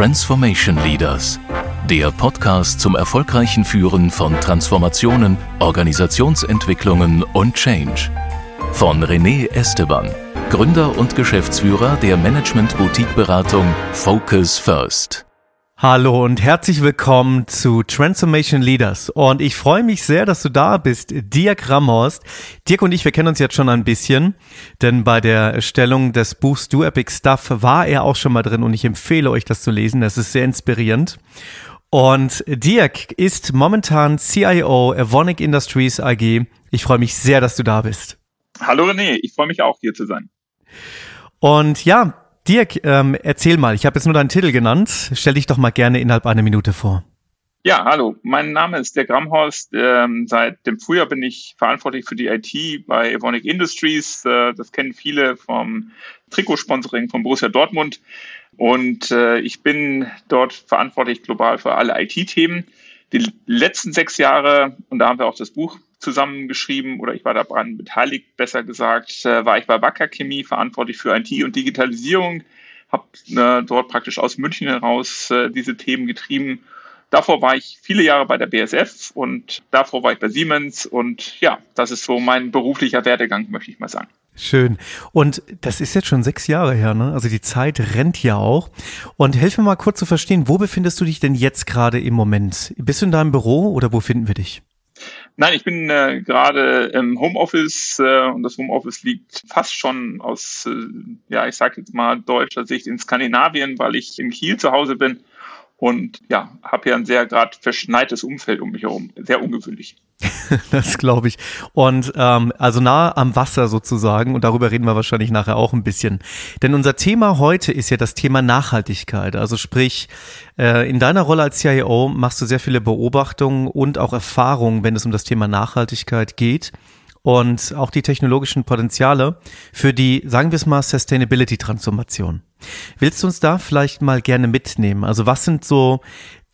Transformation Leaders, der Podcast zum erfolgreichen Führen von Transformationen, Organisationsentwicklungen und Change. Von René Esteban, Gründer und Geschäftsführer der Management-Boutique-Beratung Focus First. Hallo und herzlich willkommen zu Transformation Leaders. Und ich freue mich sehr, dass du da bist, Dirk Ramhorst. Dirk und ich, wir kennen uns jetzt schon ein bisschen, denn bei der Erstellung des Buchs Do Epic Stuff war er auch schon mal drin und ich empfehle euch, das zu lesen. Das ist sehr inspirierend. Und Dirk ist momentan CIO Evonik Industries AG. Ich freue mich sehr, dass du da bist. Hallo René, ich freue mich auch hier zu sein. Und ja, Dirk, ähm, erzähl mal, ich habe jetzt nur deinen Titel genannt. Stell dich doch mal gerne innerhalb einer Minute vor. Ja, hallo, mein Name ist Dirk Ramhorst. Ähm, seit dem Frühjahr bin ich verantwortlich für die IT bei Evonik Industries. Äh, das kennen viele vom Trikotsponsoring von Borussia Dortmund. Und äh, ich bin dort verantwortlich global für alle IT-Themen. Die letzten sechs Jahre, und da haben wir auch das Buch zusammengeschrieben oder ich war daran beteiligt, besser gesagt, äh, war ich bei Wacker Chemie verantwortlich für IT und Digitalisierung, habe äh, dort praktisch aus München heraus äh, diese Themen getrieben. Davor war ich viele Jahre bei der BSF und davor war ich bei Siemens und ja, das ist so mein beruflicher Werdegang, möchte ich mal sagen. Schön. Und das ist jetzt schon sechs Jahre her, ne? Also die Zeit rennt ja auch. Und helf mir mal kurz zu verstehen, wo befindest du dich denn jetzt gerade im Moment? Bist du in deinem Büro oder wo finden wir dich? Nein, ich bin äh, gerade im Homeoffice äh, und das Homeoffice liegt fast schon aus, äh, ja, ich sage jetzt mal deutscher Sicht in Skandinavien, weil ich in Kiel zu Hause bin und ja, habe hier ein sehr gerade verschneites Umfeld um mich herum. Sehr ungewöhnlich. das glaube ich. Und ähm, also nah am Wasser sozusagen. Und darüber reden wir wahrscheinlich nachher auch ein bisschen. Denn unser Thema heute ist ja das Thema Nachhaltigkeit. Also sprich, äh, in deiner Rolle als CIO machst du sehr viele Beobachtungen und auch Erfahrungen, wenn es um das Thema Nachhaltigkeit geht und auch die technologischen Potenziale für die, sagen wir es mal, Sustainability-Transformation. Willst du uns da vielleicht mal gerne mitnehmen? Also was sind so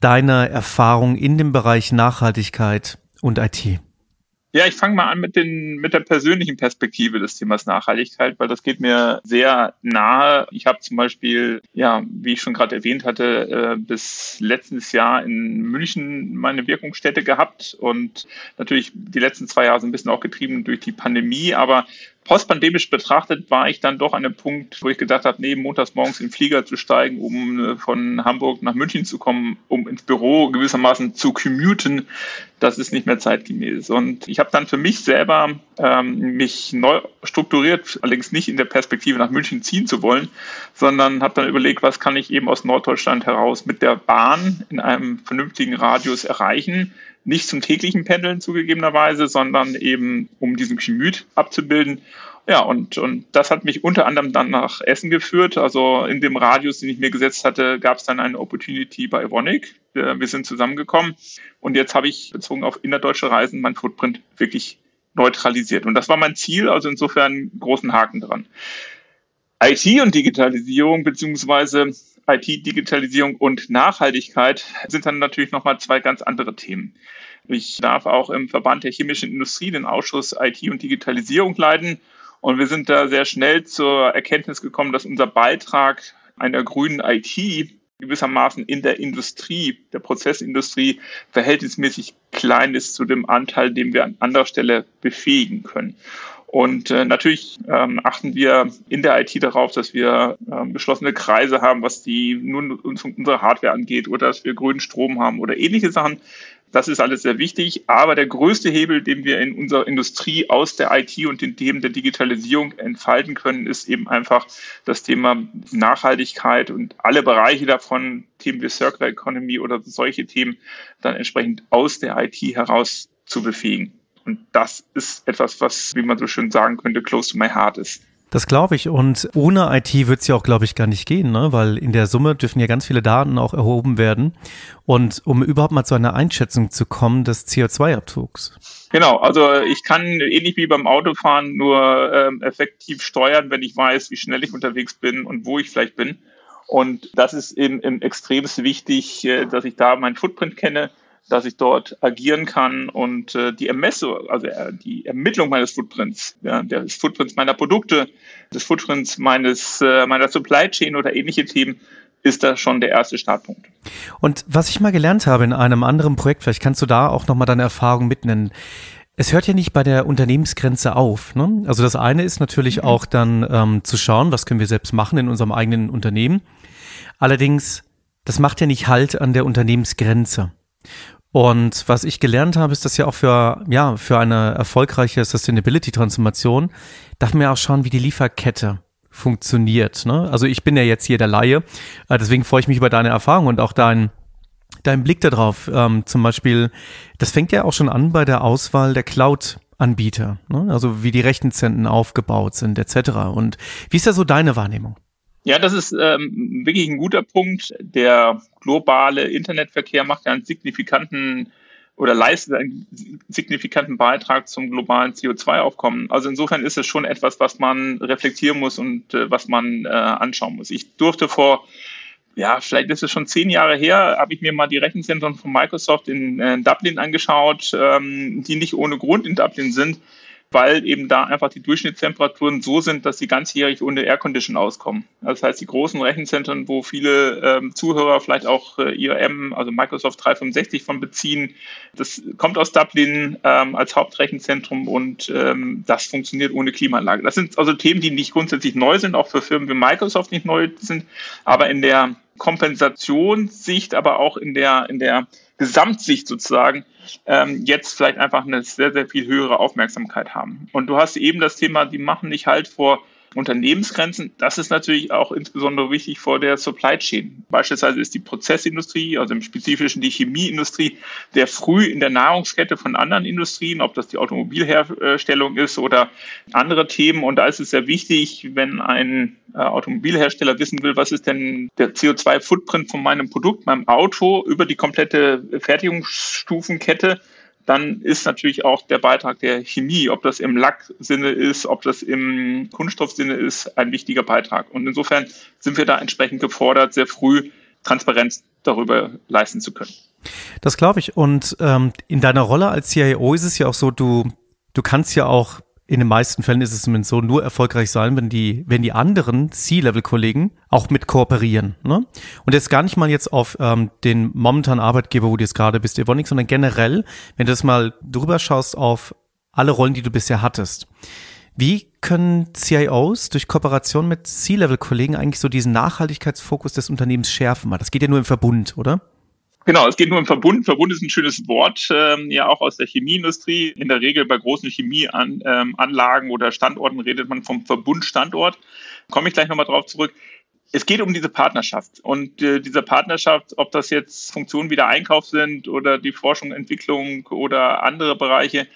deine Erfahrungen in dem Bereich Nachhaltigkeit und IT? Ja, ich fange mal an mit, den, mit der persönlichen Perspektive des Themas Nachhaltigkeit, weil das geht mir sehr nahe. Ich habe zum Beispiel, ja, wie ich schon gerade erwähnt hatte, äh, bis letztes Jahr in München meine Wirkungsstätte gehabt und natürlich die letzten zwei Jahre sind ein bisschen auch getrieben durch die Pandemie, aber postpandemisch betrachtet war ich dann doch an einem Punkt, wo ich gedacht habe, nee, montags morgens in den Flieger zu steigen, um äh, von Hamburg nach München zu kommen, um ins Büro gewissermaßen zu commuten, das ist nicht mehr zeitgemäß. Und ich habe dann für mich selber ähm, mich neu strukturiert, allerdings nicht in der Perspektive nach München ziehen zu wollen, sondern habe dann überlegt, was kann ich eben aus Norddeutschland heraus mit der Bahn in einem vernünftigen Radius erreichen, nicht zum täglichen Pendeln zugegebenerweise, sondern eben um diesen Gemüt abzubilden. Ja, und, und das hat mich unter anderem dann nach Essen geführt. Also in dem Radius, den ich mir gesetzt hatte, gab es dann eine Opportunity bei Evonik. Wir sind zusammengekommen und jetzt habe ich bezogen auf innerdeutsche Reisen mein Footprint wirklich neutralisiert. Und das war mein Ziel, also insofern großen Haken dran. IT und Digitalisierung beziehungsweise IT-Digitalisierung und Nachhaltigkeit sind dann natürlich nochmal zwei ganz andere Themen. Ich darf auch im Verband der chemischen Industrie den Ausschuss IT und Digitalisierung leiten. Und wir sind da sehr schnell zur Erkenntnis gekommen, dass unser Beitrag einer grünen IT gewissermaßen in der Industrie, der Prozessindustrie, verhältnismäßig klein ist zu dem Anteil, den wir an anderer Stelle befähigen können. Und äh, natürlich ähm, achten wir in der IT darauf, dass wir ähm, geschlossene Kreise haben, was die nun unsere Hardware angeht oder dass wir grünen Strom haben oder ähnliche Sachen. Das ist alles sehr wichtig. Aber der größte Hebel, den wir in unserer Industrie aus der IT und den Themen der Digitalisierung entfalten können, ist eben einfach das Thema Nachhaltigkeit und alle Bereiche davon, Themen wie Circular Economy oder solche Themen, dann entsprechend aus der IT heraus zu befähigen. Und das ist etwas, was, wie man so schön sagen könnte, close to my heart ist. Das glaube ich. Und ohne IT wird es ja auch, glaube ich, gar nicht gehen, ne? weil in der Summe dürfen ja ganz viele Daten auch erhoben werden. Und um überhaupt mal zu einer Einschätzung zu kommen des CO2-Abzugs. Genau, also ich kann ähnlich wie beim Autofahren nur ähm, effektiv steuern, wenn ich weiß, wie schnell ich unterwegs bin und wo ich vielleicht bin. Und das ist eben, eben extremst wichtig, äh, dass ich da meinen Footprint kenne, dass ich dort agieren kann und äh, die Ermessung, also äh, die Ermittlung meines Footprints, ja, des Footprints meiner Produkte, des Footprints meines äh, meiner Supply Chain oder ähnliche Themen ist das schon der erste Startpunkt. Und was ich mal gelernt habe in einem anderen Projekt, vielleicht kannst du da auch nochmal deine Erfahrung mitnennen. Es hört ja nicht bei der Unternehmensgrenze auf. Ne? Also das eine ist natürlich mhm. auch dann ähm, zu schauen, was können wir selbst machen in unserem eigenen Unternehmen. Allerdings, das macht ja nicht Halt an der Unternehmensgrenze. Und was ich gelernt habe, ist, dass ja auch für, ja, für eine erfolgreiche Sustainability-Transformation darf man ja auch schauen, wie die Lieferkette funktioniert. Ne? Also ich bin ja jetzt hier der Laie, äh, deswegen freue ich mich über deine Erfahrung und auch dein, dein Blick darauf. Ähm, zum Beispiel, das fängt ja auch schon an bei der Auswahl der Cloud-Anbieter, ne? also wie die Rechenzentren aufgebaut sind etc. Und wie ist da so deine Wahrnehmung? Ja, das ist ähm, wirklich ein guter Punkt. Der globale Internetverkehr macht ja einen signifikanten oder leistet einen signifikanten Beitrag zum globalen CO2-Aufkommen. Also insofern ist es schon etwas, was man reflektieren muss und äh, was man äh, anschauen muss. Ich durfte vor, ja, vielleicht ist es schon zehn Jahre her, habe ich mir mal die Rechenzentren von Microsoft in äh, Dublin angeschaut, ähm, die nicht ohne Grund in Dublin sind weil eben da einfach die Durchschnittstemperaturen so sind, dass sie ganzjährig ohne Aircondition auskommen. Das heißt, die großen Rechenzentren, wo viele ähm, Zuhörer vielleicht auch äh, IRM, also Microsoft 365 von beziehen, das kommt aus Dublin ähm, als Hauptrechenzentrum und ähm, das funktioniert ohne Klimaanlage. Das sind also Themen, die nicht grundsätzlich neu sind, auch für Firmen wie Microsoft nicht neu sind, aber in der Kompensationssicht, aber auch in der, in der Gesamtsicht sozusagen ähm, jetzt vielleicht einfach eine sehr, sehr viel höhere Aufmerksamkeit haben. Und du hast eben das Thema, die machen nicht halt vor Unternehmensgrenzen. Das ist natürlich auch insbesondere wichtig vor der Supply Chain. Beispielsweise ist die Prozessindustrie, also im Spezifischen die Chemieindustrie, der früh in der Nahrungskette von anderen Industrien, ob das die Automobilherstellung ist oder andere Themen. Und da ist es sehr wichtig, wenn ein äh, Automobilhersteller wissen will, was ist denn der CO2-Footprint von meinem Produkt, meinem Auto über die komplette Fertigungsstufenkette, dann ist natürlich auch der Beitrag der Chemie, ob das im Lacksinne ist, ob das im Kunststoffsinne ist, ein wichtiger Beitrag. Und insofern sind wir da entsprechend gefordert, sehr früh Transparenz darüber leisten zu können. Das glaube ich. Und ähm, in deiner Rolle als CIO ist es ja auch so, du, du kannst ja auch in den meisten Fällen ist es zumindest so, nur erfolgreich sein, wenn die, wenn die anderen C-Level-Kollegen auch mit kooperieren. Ne? Und jetzt gar nicht mal jetzt auf ähm, den momentanen Arbeitgeber, wo du jetzt gerade bist, Evonik, sondern generell, wenn du das mal drüber schaust auf alle Rollen, die du bisher hattest. Wie können CIOs durch Kooperation mit C-Level-Kollegen eigentlich so diesen Nachhaltigkeitsfokus des Unternehmens schärfen? Das geht ja nur im Verbund, oder? Genau, es geht nur im Verbund. Verbund ist ein schönes Wort, ähm, ja auch aus der Chemieindustrie. In der Regel bei großen Chemieanlagen ähm, oder Standorten redet man vom Verbundstandort. Komme ich gleich nochmal drauf zurück. Es geht um diese Partnerschaft und äh, diese Partnerschaft, ob das jetzt Funktionen wie der Einkauf sind oder die Forschung, Entwicklung oder andere Bereiche,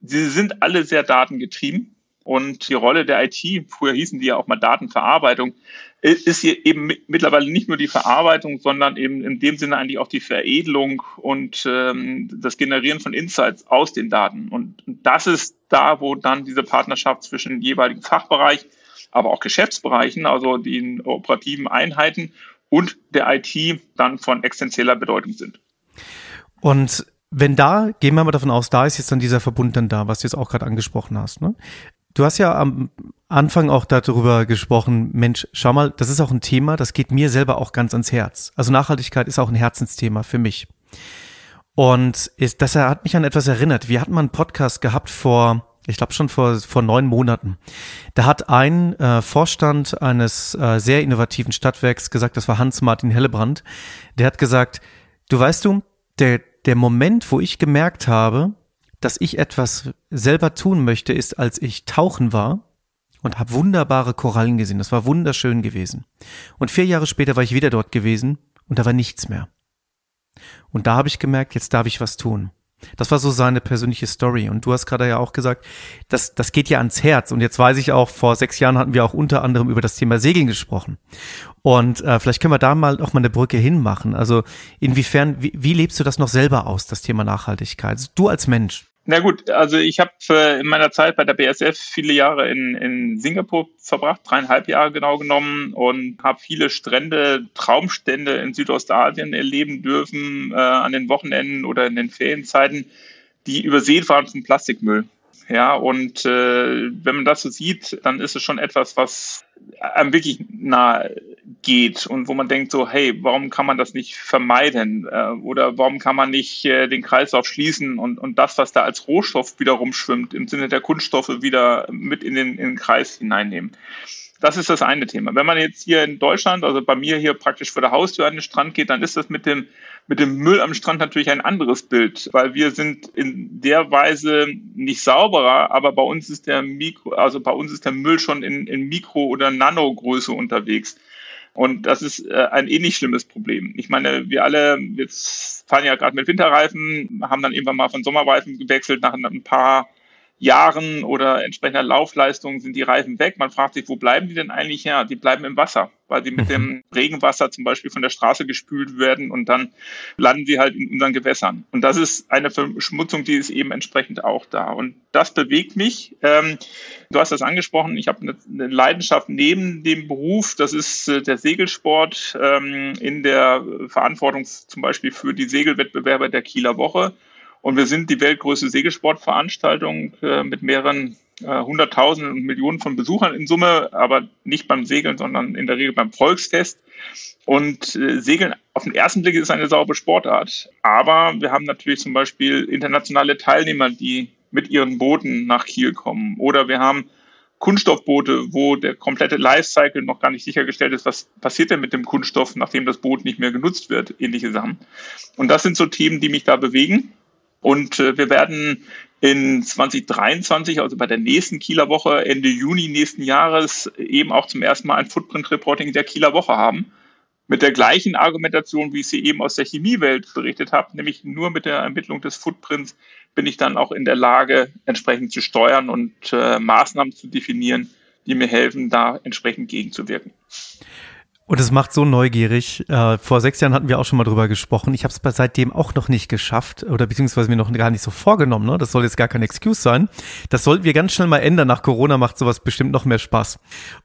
sie sind alle sehr datengetrieben und die Rolle der IT, früher hießen die ja auch mal Datenverarbeitung, ist hier eben mittlerweile nicht nur die Verarbeitung, sondern eben in dem Sinne eigentlich auch die Veredelung und ähm, das Generieren von Insights aus den Daten. Und das ist da, wo dann diese Partnerschaft zwischen den jeweiligen Fachbereich, aber auch Geschäftsbereichen, also den operativen Einheiten und der IT dann von essentieller Bedeutung sind. Und wenn da, gehen wir mal davon aus, da ist jetzt dann dieser Verbund dann da, was du jetzt auch gerade angesprochen hast. Ne? Du hast ja am Anfang auch darüber gesprochen, Mensch, schau mal, das ist auch ein Thema, das geht mir selber auch ganz ans Herz. Also Nachhaltigkeit ist auch ein Herzensthema für mich. Und ist, das hat mich an etwas erinnert. Wir hatten mal einen Podcast gehabt vor, ich glaube schon vor, vor neun Monaten. Da hat ein äh, Vorstand eines äh, sehr innovativen Stadtwerks gesagt, das war Hans-Martin Hellebrand, der hat gesagt, du weißt du, der, der Moment, wo ich gemerkt habe, dass ich etwas selber tun möchte, ist, als ich tauchen war und habe wunderbare Korallen gesehen. Das war wunderschön gewesen. Und vier Jahre später war ich wieder dort gewesen und da war nichts mehr. Und da habe ich gemerkt, jetzt darf ich was tun. Das war so seine persönliche Story. Und du hast gerade ja auch gesagt, das, das geht ja ans Herz. Und jetzt weiß ich auch, vor sechs Jahren hatten wir auch unter anderem über das Thema Segeln gesprochen. Und äh, vielleicht können wir da mal auch mal eine Brücke hinmachen. Also inwiefern, wie, wie lebst du das noch selber aus, das Thema Nachhaltigkeit? Also du als Mensch. Na gut, also ich habe äh, in meiner Zeit bei der BSF viele Jahre in, in Singapur verbracht, dreieinhalb Jahre genau genommen und habe viele Strände, Traumstände in Südostasien erleben dürfen äh, an den Wochenenden oder in den Ferienzeiten, die übersät waren von Plastikmüll. Ja, und äh, wenn man das so sieht, dann ist es schon etwas, was einem wirklich nahe geht und wo man denkt so, hey, warum kann man das nicht vermeiden? Äh, oder warum kann man nicht äh, den Kreislauf schließen und, und das, was da als Rohstoff wieder rumschwimmt, im Sinne der Kunststoffe wieder mit in den, in den Kreis hineinnehmen? Das ist das eine Thema. Wenn man jetzt hier in Deutschland, also bei mir hier praktisch vor der Haustür an den Strand geht, dann ist das mit dem, mit dem Müll am Strand natürlich ein anderes Bild, weil wir sind in der Weise nicht sauberer, aber bei uns ist der Mikro, also bei uns ist der Müll schon in, in Mikro- oder Nanogröße unterwegs. Und das ist äh, ein ähnlich schlimmes Problem. Ich meine, wir alle jetzt fahren ja gerade mit Winterreifen, haben dann irgendwann mal von Sommerreifen gewechselt nach ein paar Jahren oder entsprechender Laufleistung sind die Reifen weg. Man fragt sich, wo bleiben die denn eigentlich her? Die bleiben im Wasser, weil sie mit dem. Regenwasser zum Beispiel von der Straße gespült werden und dann landen sie halt in unseren Gewässern. Und das ist eine Verschmutzung, die ist eben entsprechend auch da. Und das bewegt mich. Ähm, du hast das angesprochen, ich habe eine, eine, Leidenschaft neben dem Beruf, das ist äh, der Segelsport ähm, in der Verantwortung zum Beispiel für die Segelwettbewerbe der Kieler Woche und wir sind die weltgrößte Segelsportveranstaltung äh, mit mehreren äh, Hunderttausenden und Millionen von Besuchern in Summe, aber nicht beim Segeln, sondern in der Regel beim Volksfest. Und äh, Segeln auf den ersten Blick ist eine saubere Sportart. Aber wir haben natürlich zum Beispiel internationale Teilnehmer, die mit ihren Booten nach Kiel kommen. Oder wir haben Kunststoffboote, wo der komplette Lifecycle noch gar nicht sichergestellt ist, was passiert denn mit dem Kunststoff, nachdem das Boot nicht mehr genutzt wird, ähnliche Sachen. Und das sind so Themen, die mich da bewegen. Und äh, wir werden in 2023, also bei der nächsten Kieler Woche, Ende Juni nächsten Jahres, eben auch zum ersten Mal ein Footprint-Reporting der Kieler Woche haben. Mit der gleichen Argumentation, wie ich sie eben aus der Chemiewelt berichtet habe, nämlich nur mit der Ermittlung des Footprints bin ich dann auch in der Lage, entsprechend zu steuern und äh, Maßnahmen zu definieren, die mir helfen, da entsprechend gegenzuwirken. Und es macht so neugierig. Äh, vor sechs Jahren hatten wir auch schon mal drüber gesprochen. Ich habe es seitdem auch noch nicht geschafft oder beziehungsweise mir noch gar nicht so vorgenommen. Ne? Das soll jetzt gar kein Excuse sein. Das sollten wir ganz schnell mal ändern. Nach Corona macht sowas bestimmt noch mehr Spaß.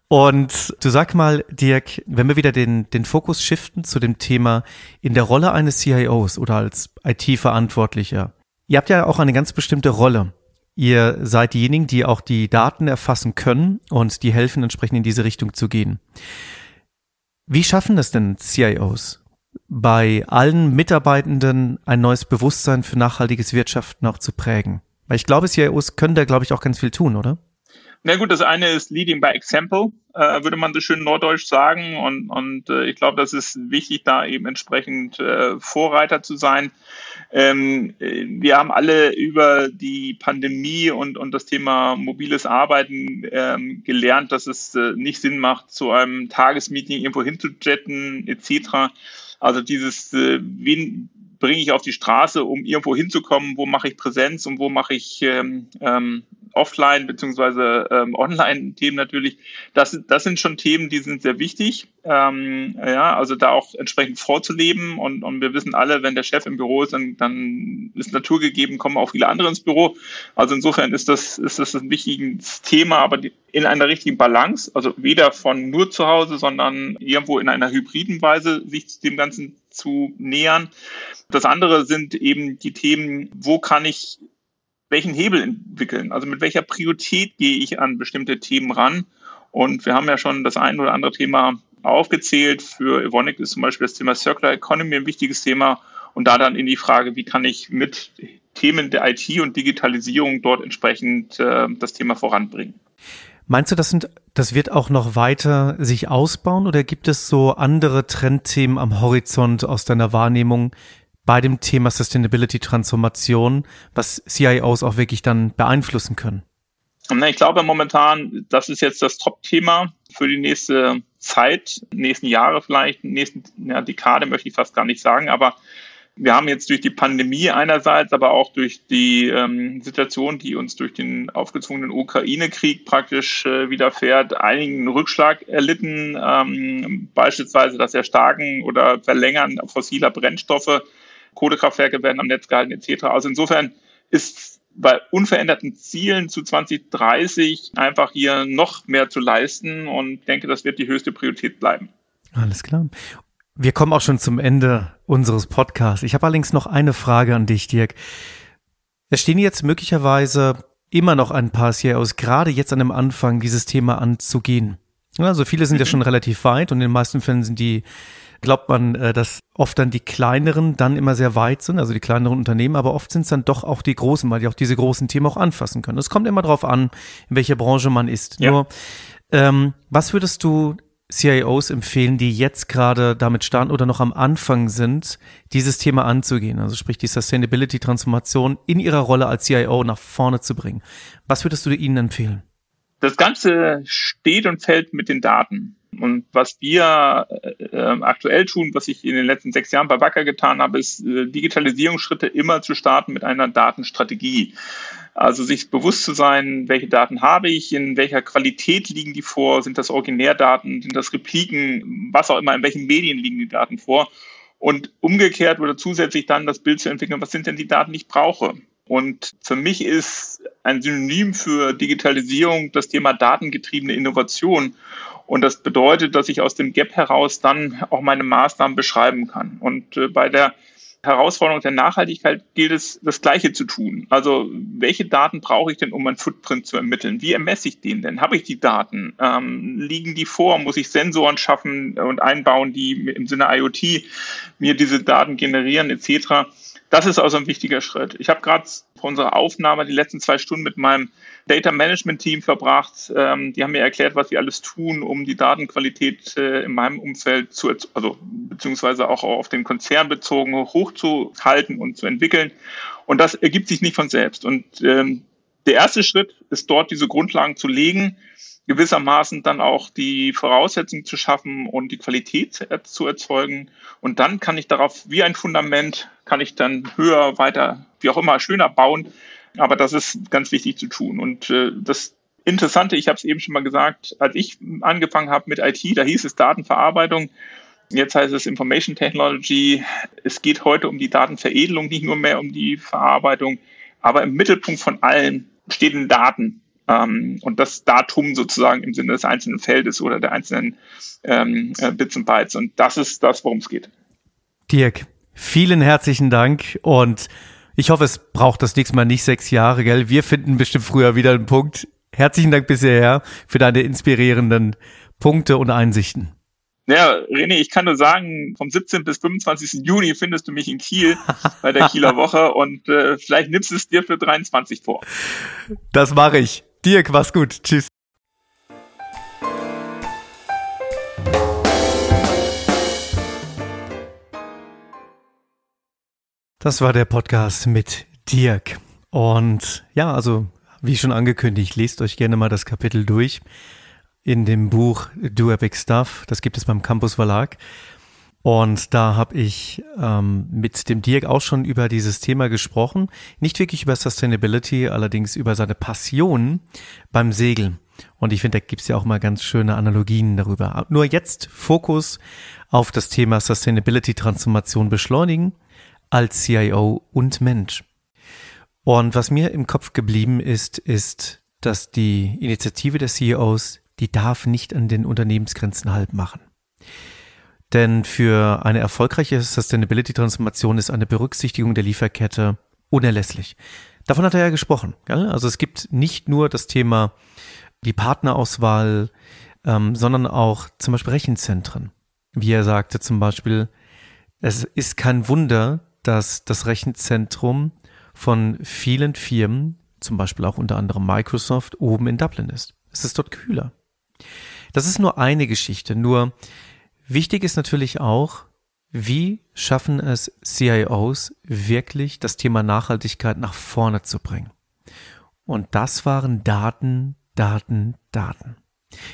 Und du sag mal, Dirk, wenn wir wieder den, den Fokus shiften zu dem Thema in der Rolle eines CIOs oder als IT-Verantwortlicher. Ihr habt ja auch eine ganz bestimmte Rolle. Ihr seid diejenigen, die auch die Daten erfassen können und die helfen, entsprechend in diese Richtung zu gehen. Wie schaffen es denn CIOs, bei allen Mitarbeitenden ein neues Bewusstsein für nachhaltiges Wirtschaften auch zu prägen? Weil ich glaube, CIOs können da, glaube ich, auch ganz viel tun, oder? Na gut, das eine ist Leading by Example, äh, würde man so schön norddeutsch sagen. Und, und äh, ich glaube, das ist wichtig, da eben entsprechend äh, Vorreiter zu sein. Ähm, wir haben alle über die Pandemie und, und das Thema mobiles Arbeiten ähm, gelernt, dass es äh, nicht Sinn macht, zu einem Tagesmeeting irgendwo hinzujetten etc. Also dieses, äh, wen bringe ich auf die Straße, um irgendwo hinzukommen, wo mache ich Präsenz und wo mache ich ähm, ähm, offline beziehungsweise ähm, online Themen natürlich. Das, das sind schon Themen, die sind sehr wichtig. Ähm, ja, also da auch entsprechend vorzuleben und, und wir wissen alle, wenn der Chef im Büro ist, dann, dann ist naturgegeben, kommen auch viele andere ins Büro. Also insofern ist das, ist das ein wichtiges Thema, aber in einer richtigen Balance, also weder von nur zu Hause, sondern irgendwo in einer hybriden Weise sich dem Ganzen zu nähern. Das andere sind eben die Themen, wo kann ich welchen Hebel entwickeln? Also mit welcher Priorität gehe ich an bestimmte Themen ran? Und wir haben ja schon das ein oder andere Thema aufgezählt. Für Evonik ist zum Beispiel das Thema Circular Economy ein wichtiges Thema. Und da dann in die Frage, wie kann ich mit Themen der IT und Digitalisierung dort entsprechend äh, das Thema voranbringen. Meinst du, das sind, das wird auch noch weiter sich ausbauen oder gibt es so andere Trendthemen am Horizont aus deiner Wahrnehmung, bei dem Thema Sustainability Transformation, was CIOs auch wirklich dann beeinflussen können? Ich glaube momentan, das ist jetzt das Top-Thema für die nächste Zeit, nächsten Jahre vielleicht, nächsten ja, Dekade möchte ich fast gar nicht sagen, aber wir haben jetzt durch die Pandemie einerseits, aber auch durch die ähm, Situation, die uns durch den aufgezwungenen Ukraine-Krieg praktisch äh, widerfährt, einigen Rückschlag erlitten, ähm, beispielsweise das Erstarken oder Verlängern fossiler Brennstoffe Kohlekraftwerke werden am Netz gehalten etc. Also insofern ist bei unveränderten Zielen zu 2030 einfach hier noch mehr zu leisten und denke, das wird die höchste Priorität bleiben. Alles klar. Wir kommen auch schon zum Ende unseres Podcasts. Ich habe allerdings noch eine Frage an dich, Dirk. Es stehen jetzt möglicherweise immer noch ein paar CIOs, gerade jetzt an dem Anfang, dieses Thema anzugehen. Also viele sind mhm. ja schon relativ weit und in den meisten Fällen sind die, glaubt man, äh, dass oft dann die kleineren dann immer sehr weit sind, also die kleineren Unternehmen, aber oft sind es dann doch auch die großen, weil die auch diese großen Themen auch anfassen können. Es kommt immer darauf an, in welcher Branche man ist. Ja. Nur, ähm, was würdest du CIOs empfehlen, die jetzt gerade damit starten oder noch am Anfang sind, dieses Thema anzugehen? Also sprich die Sustainability-Transformation in ihrer Rolle als CIO nach vorne zu bringen. Was würdest du ihnen empfehlen? Das Ganze steht und fällt mit den Daten. Und was wir äh, aktuell tun, was ich in den letzten sechs Jahren bei Wacker getan habe, ist äh, Digitalisierungsschritte immer zu starten mit einer Datenstrategie. Also sich bewusst zu sein, welche Daten habe ich, in welcher Qualität liegen die vor, sind das Originärdaten, sind das Repliken, was auch immer, in welchen Medien liegen die Daten vor. Und umgekehrt oder zusätzlich dann das Bild zu entwickeln, was sind denn die Daten, die ich brauche? Und für mich ist ein Synonym für Digitalisierung das Thema datengetriebene Innovation. Und das bedeutet, dass ich aus dem Gap heraus dann auch meine Maßnahmen beschreiben kann. Und äh, bei der Herausforderung der Nachhaltigkeit gilt es, das Gleiche zu tun. Also welche Daten brauche ich denn, um mein Footprint zu ermitteln? Wie ermesse ich den denn? Habe ich die Daten? Ähm, liegen die vor? Muss ich Sensoren schaffen und einbauen, die im Sinne IoT mir diese Daten generieren etc.? Das ist also ein wichtiger Schritt. Ich habe gerade vor unserer Aufnahme die letzten zwei Stunden mit meinem Data Management Team verbracht. Ähm, die haben mir erklärt, was wir alles tun, um die Datenqualität äh, in meinem Umfeld zu, also beziehungsweise auch auf den Konzern bezogen hochzuhalten und zu entwickeln. Und das ergibt sich nicht von selbst. Und ähm, der erste Schritt ist dort diese Grundlagen zu legen, gewissermaßen dann auch die Voraussetzungen zu schaffen und die Qualität zu erzeugen. Und dann kann ich darauf wie ein Fundament, kann ich dann höher, weiter, wie auch immer, schöner bauen. Aber das ist ganz wichtig zu tun. Und äh, das Interessante, ich habe es eben schon mal gesagt, als ich angefangen habe mit IT, da hieß es Datenverarbeitung. Jetzt heißt es Information Technology. Es geht heute um die Datenveredelung, nicht nur mehr um die Verarbeitung. Aber im Mittelpunkt von allen stehen Daten ähm, und das Datum sozusagen im Sinne des einzelnen Feldes oder der einzelnen ähm, äh, Bits und Bytes. Und das ist das, worum es geht. Dirk, vielen herzlichen Dank und ich hoffe, es braucht das nächste Mal nicht sechs Jahre, gell? Wir finden bestimmt früher wieder einen Punkt. Herzlichen Dank bisher für deine inspirierenden Punkte und Einsichten. Ja, René, ich kann nur sagen, vom 17. bis 25. Juni findest du mich in Kiel bei der Kieler Woche und äh, vielleicht nimmst du es dir für 23 vor. Das mache ich. Dirk, mach's gut. Tschüss. Das war der Podcast mit Dirk. Und ja, also wie schon angekündigt, lest euch gerne mal das Kapitel durch in dem Buch Do Epic Stuff. Das gibt es beim Campus Verlag. Und da habe ich ähm, mit dem Dirk auch schon über dieses Thema gesprochen. Nicht wirklich über Sustainability, allerdings über seine Passion beim Segeln. Und ich finde, da gibt's ja auch mal ganz schöne Analogien darüber. Nur jetzt Fokus auf das Thema Sustainability-Transformation beschleunigen als CIO und Mensch. Und was mir im Kopf geblieben ist, ist, dass die Initiative der CEOs, die darf nicht an den Unternehmensgrenzen halt machen. Denn für eine erfolgreiche Sustainability-Transformation ist eine Berücksichtigung der Lieferkette unerlässlich. Davon hat er ja gesprochen. Gell? Also es gibt nicht nur das Thema die Partnerauswahl, ähm, sondern auch zum Beispiel Rechenzentren. Wie er sagte zum Beispiel, es ist kein Wunder, dass das Rechenzentrum von vielen Firmen, zum Beispiel auch unter anderem Microsoft, oben in Dublin ist. Es ist dort kühler. Das ist nur eine Geschichte. Nur Wichtig ist natürlich auch, wie schaffen es CIOs wirklich, das Thema Nachhaltigkeit nach vorne zu bringen? Und das waren Daten, Daten, Daten.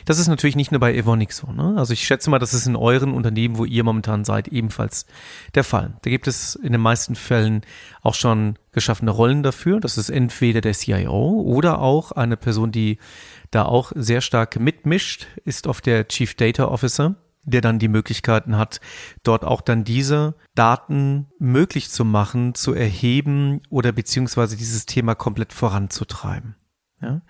Das ist natürlich nicht nur bei Evonik so. Ne? Also ich schätze mal, das ist in euren Unternehmen, wo ihr momentan seid, ebenfalls der Fall. Da gibt es in den meisten Fällen auch schon geschaffene Rollen dafür. Das ist entweder der CIO oder auch eine Person, die da auch sehr stark mitmischt, ist oft der Chief Data Officer der dann die Möglichkeiten hat, dort auch dann diese Daten möglich zu machen, zu erheben oder beziehungsweise dieses Thema komplett voranzutreiben. Ja.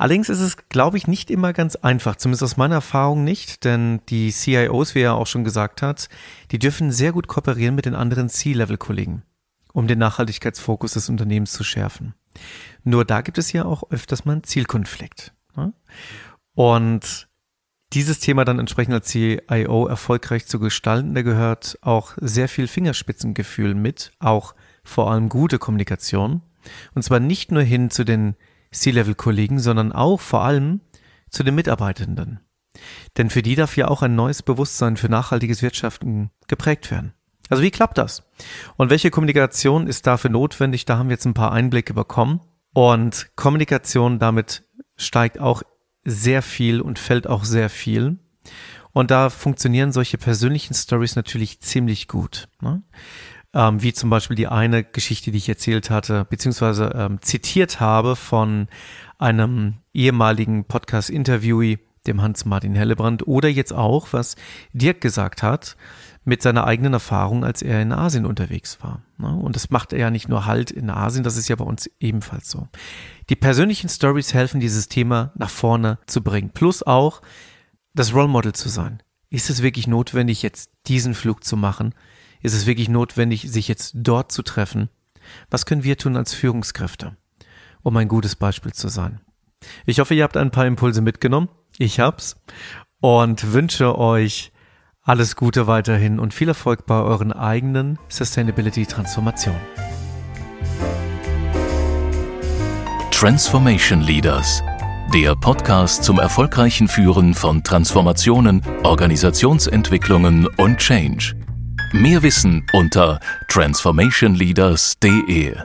Allerdings ist es, glaube ich, nicht immer ganz einfach, zumindest aus meiner Erfahrung nicht, denn die CIOs, wie er auch schon gesagt hat, die dürfen sehr gut kooperieren mit den anderen C-Level-Kollegen, um den Nachhaltigkeitsfokus des Unternehmens zu schärfen. Nur da gibt es ja auch öfters mal einen Zielkonflikt. Und dieses Thema dann entsprechend als CIO erfolgreich zu gestalten, da gehört auch sehr viel Fingerspitzengefühl mit, auch vor allem gute Kommunikation. Und zwar nicht nur hin zu den C-Level-Kollegen, sondern auch vor allem zu den Mitarbeitenden. Denn für die darf ja auch ein neues Bewusstsein für nachhaltiges Wirtschaften geprägt werden. Also wie klappt das? Und welche Kommunikation ist dafür notwendig? Da haben wir jetzt ein paar Einblicke bekommen. Und Kommunikation damit steigt auch sehr viel und fällt auch sehr viel. Und da funktionieren solche persönlichen Stories natürlich ziemlich gut. Ne? Ähm, wie zum Beispiel die eine Geschichte, die ich erzählt hatte, beziehungsweise ähm, zitiert habe von einem ehemaligen Podcast-Interviewee, dem Hans-Martin Hellebrand, oder jetzt auch, was Dirk gesagt hat, mit seiner eigenen Erfahrung, als er in Asien unterwegs war. Ne? Und das macht er ja nicht nur halt in Asien, das ist ja bei uns ebenfalls so. Die persönlichen Stories helfen, dieses Thema nach vorne zu bringen. Plus auch das Role Model zu sein. Ist es wirklich notwendig, jetzt diesen Flug zu machen? Ist es wirklich notwendig, sich jetzt dort zu treffen? Was können wir tun als Führungskräfte, um ein gutes Beispiel zu sein? Ich hoffe, ihr habt ein paar Impulse mitgenommen. Ich hab's und wünsche euch alles Gute weiterhin und viel Erfolg bei euren eigenen Sustainability-Transformationen. Transformation Leaders, der Podcast zum erfolgreichen Führen von Transformationen, Organisationsentwicklungen und Change. Mehr Wissen unter transformationleaders.de.